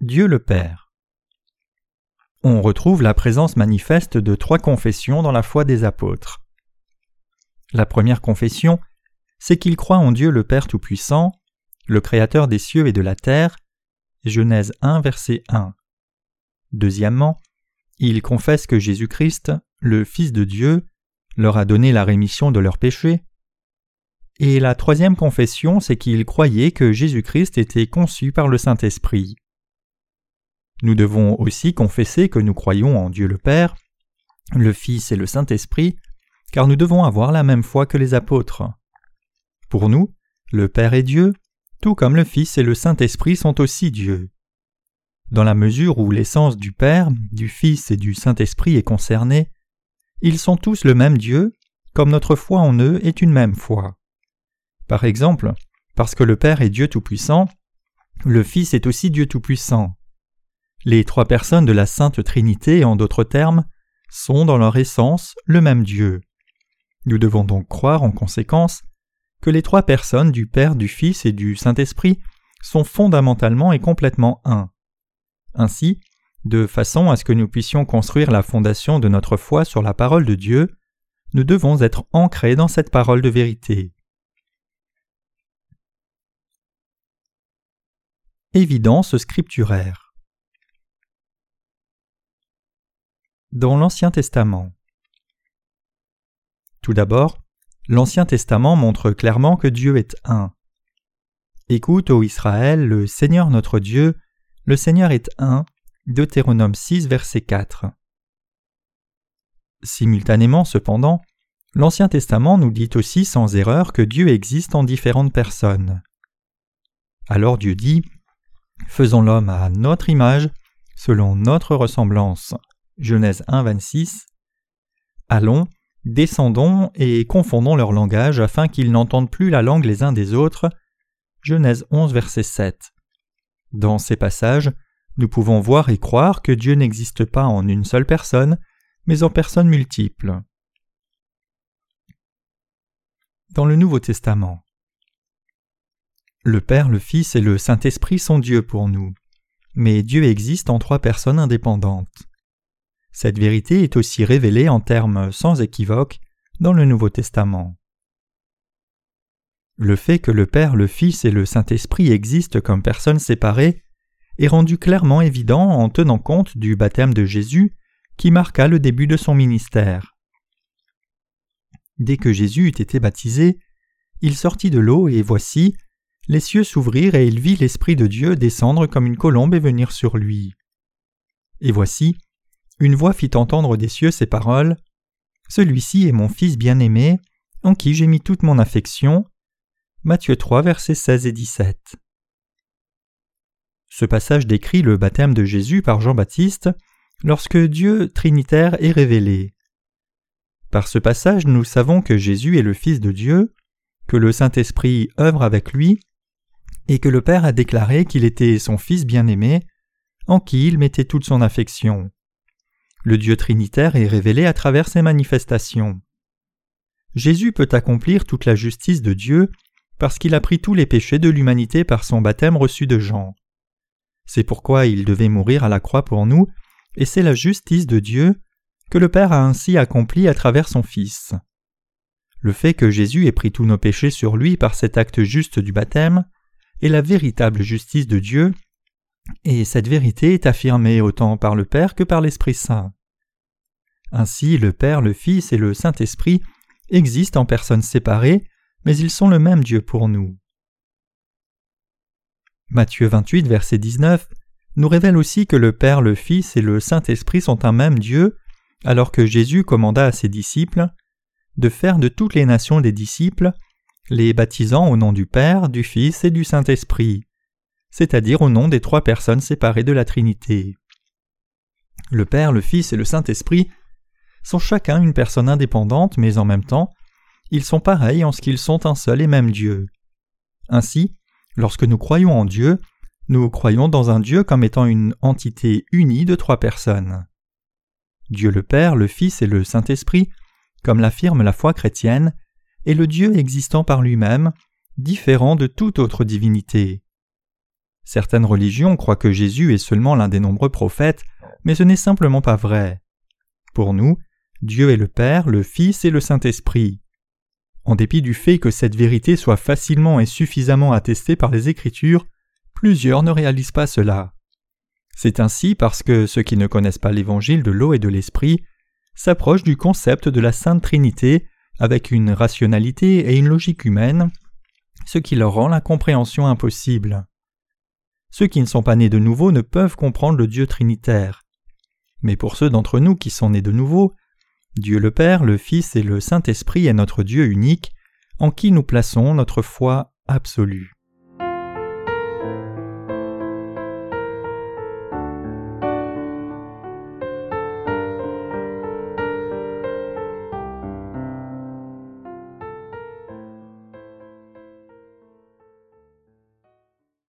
Dieu le Père. On retrouve la présence manifeste de trois confessions dans la foi des apôtres. La première confession, c'est qu'ils croient en Dieu le Père Tout-Puissant, le Créateur des cieux et de la terre. Genèse 1, verset 1. Deuxièmement, ils confessent que Jésus-Christ, le Fils de Dieu, leur a donné la rémission de leurs péchés. Et la troisième confession, c'est qu'ils croyaient que Jésus-Christ était conçu par le Saint-Esprit. Nous devons aussi confesser que nous croyons en Dieu le Père, le Fils et le Saint-Esprit, car nous devons avoir la même foi que les apôtres. Pour nous, le Père est Dieu, tout comme le Fils et le Saint-Esprit sont aussi Dieu. Dans la mesure où l'essence du Père, du Fils et du Saint-Esprit est concernée, ils sont tous le même Dieu, comme notre foi en eux est une même foi. Par exemple, parce que le Père est Dieu Tout-Puissant, le Fils est aussi Dieu Tout-Puissant. Les trois personnes de la Sainte Trinité, en d'autres termes, sont dans leur essence le même Dieu. Nous devons donc croire en conséquence que les trois personnes du Père, du Fils et du Saint-Esprit sont fondamentalement et complètement un. Ainsi, de façon à ce que nous puissions construire la fondation de notre foi sur la parole de Dieu, nous devons être ancrés dans cette parole de vérité. Évidence scripturaire dans l'Ancien Testament. Tout d'abord, l'Ancien Testament montre clairement que Dieu est un. Écoute, ô Israël, le Seigneur notre Dieu, le Seigneur est un. Deutéronome 6, verset 4. Simultanément, cependant, l'Ancien Testament nous dit aussi sans erreur que Dieu existe en différentes personnes. Alors Dieu dit Faisons l'homme à notre image, selon notre ressemblance. Genèse 1, 26. Allons, descendons et confondons leur langage afin qu'ils n'entendent plus la langue les uns des autres. Genèse 11, verset 7. Dans ces passages, nous pouvons voir et croire que Dieu n'existe pas en une seule personne, mais en personnes multiples. Dans le Nouveau Testament. Le Père, le Fils et le Saint-Esprit sont Dieu pour nous, mais Dieu existe en trois personnes indépendantes. Cette vérité est aussi révélée en termes sans équivoque dans le Nouveau Testament. Le fait que le Père, le Fils et le Saint-Esprit existent comme personnes séparées est rendu clairement évident en tenant compte du baptême de Jésus qui marqua le début de son ministère. Dès que Jésus eut été baptisé, il sortit de l'eau et voici, les cieux s'ouvrirent et il vit l'Esprit de Dieu descendre comme une colombe et venir sur lui. Et voici, une voix fit entendre des cieux ces paroles Celui-ci est mon Fils bien-aimé, en qui j'ai mis toute mon affection. Matthieu 3, versets 16 et 17. Ce passage décrit le baptême de Jésus par Jean-Baptiste lorsque Dieu Trinitaire est révélé. Par ce passage, nous savons que Jésus est le Fils de Dieu, que le Saint-Esprit œuvre avec lui, et que le Père a déclaré qu'il était son Fils bien-aimé, en qui il mettait toute son affection. Le Dieu trinitaire est révélé à travers ses manifestations. Jésus peut accomplir toute la justice de Dieu parce qu'il a pris tous les péchés de l'humanité par son baptême reçu de Jean. C'est pourquoi il devait mourir à la croix pour nous, et c'est la justice de Dieu que le Père a ainsi accomplie à travers son Fils. Le fait que Jésus ait pris tous nos péchés sur lui par cet acte juste du baptême est la véritable justice de Dieu et cette vérité est affirmée autant par le Père que par l'Esprit Saint. Ainsi le Père, le Fils et le Saint-Esprit existent en personnes séparées, mais ils sont le même Dieu pour nous. Matthieu 28, verset 19 nous révèle aussi que le Père, le Fils et le Saint-Esprit sont un même Dieu, alors que Jésus commanda à ses disciples de faire de toutes les nations des disciples, les baptisant au nom du Père, du Fils et du Saint-Esprit c'est-à-dire au nom des trois personnes séparées de la Trinité. Le Père, le Fils et le Saint-Esprit sont chacun une personne indépendante, mais en même temps, ils sont pareils en ce qu'ils sont un seul et même Dieu. Ainsi, lorsque nous croyons en Dieu, nous croyons dans un Dieu comme étant une entité unie de trois personnes. Dieu le Père, le Fils et le Saint-Esprit, comme l'affirme la foi chrétienne, est le Dieu existant par lui-même, différent de toute autre divinité. Certaines religions croient que Jésus est seulement l'un des nombreux prophètes, mais ce n'est simplement pas vrai. Pour nous, Dieu est le Père, le Fils et le Saint-Esprit. En dépit du fait que cette vérité soit facilement et suffisamment attestée par les Écritures, plusieurs ne réalisent pas cela. C'est ainsi parce que ceux qui ne connaissent pas l'évangile de l'eau et de l'esprit s'approchent du concept de la Sainte Trinité avec une rationalité et une logique humaine, ce qui leur rend la compréhension impossible. Ceux qui ne sont pas nés de nouveau ne peuvent comprendre le Dieu trinitaire. Mais pour ceux d'entre nous qui sont nés de nouveau, Dieu le Père, le Fils et le Saint-Esprit est notre Dieu unique, en qui nous plaçons notre foi absolue.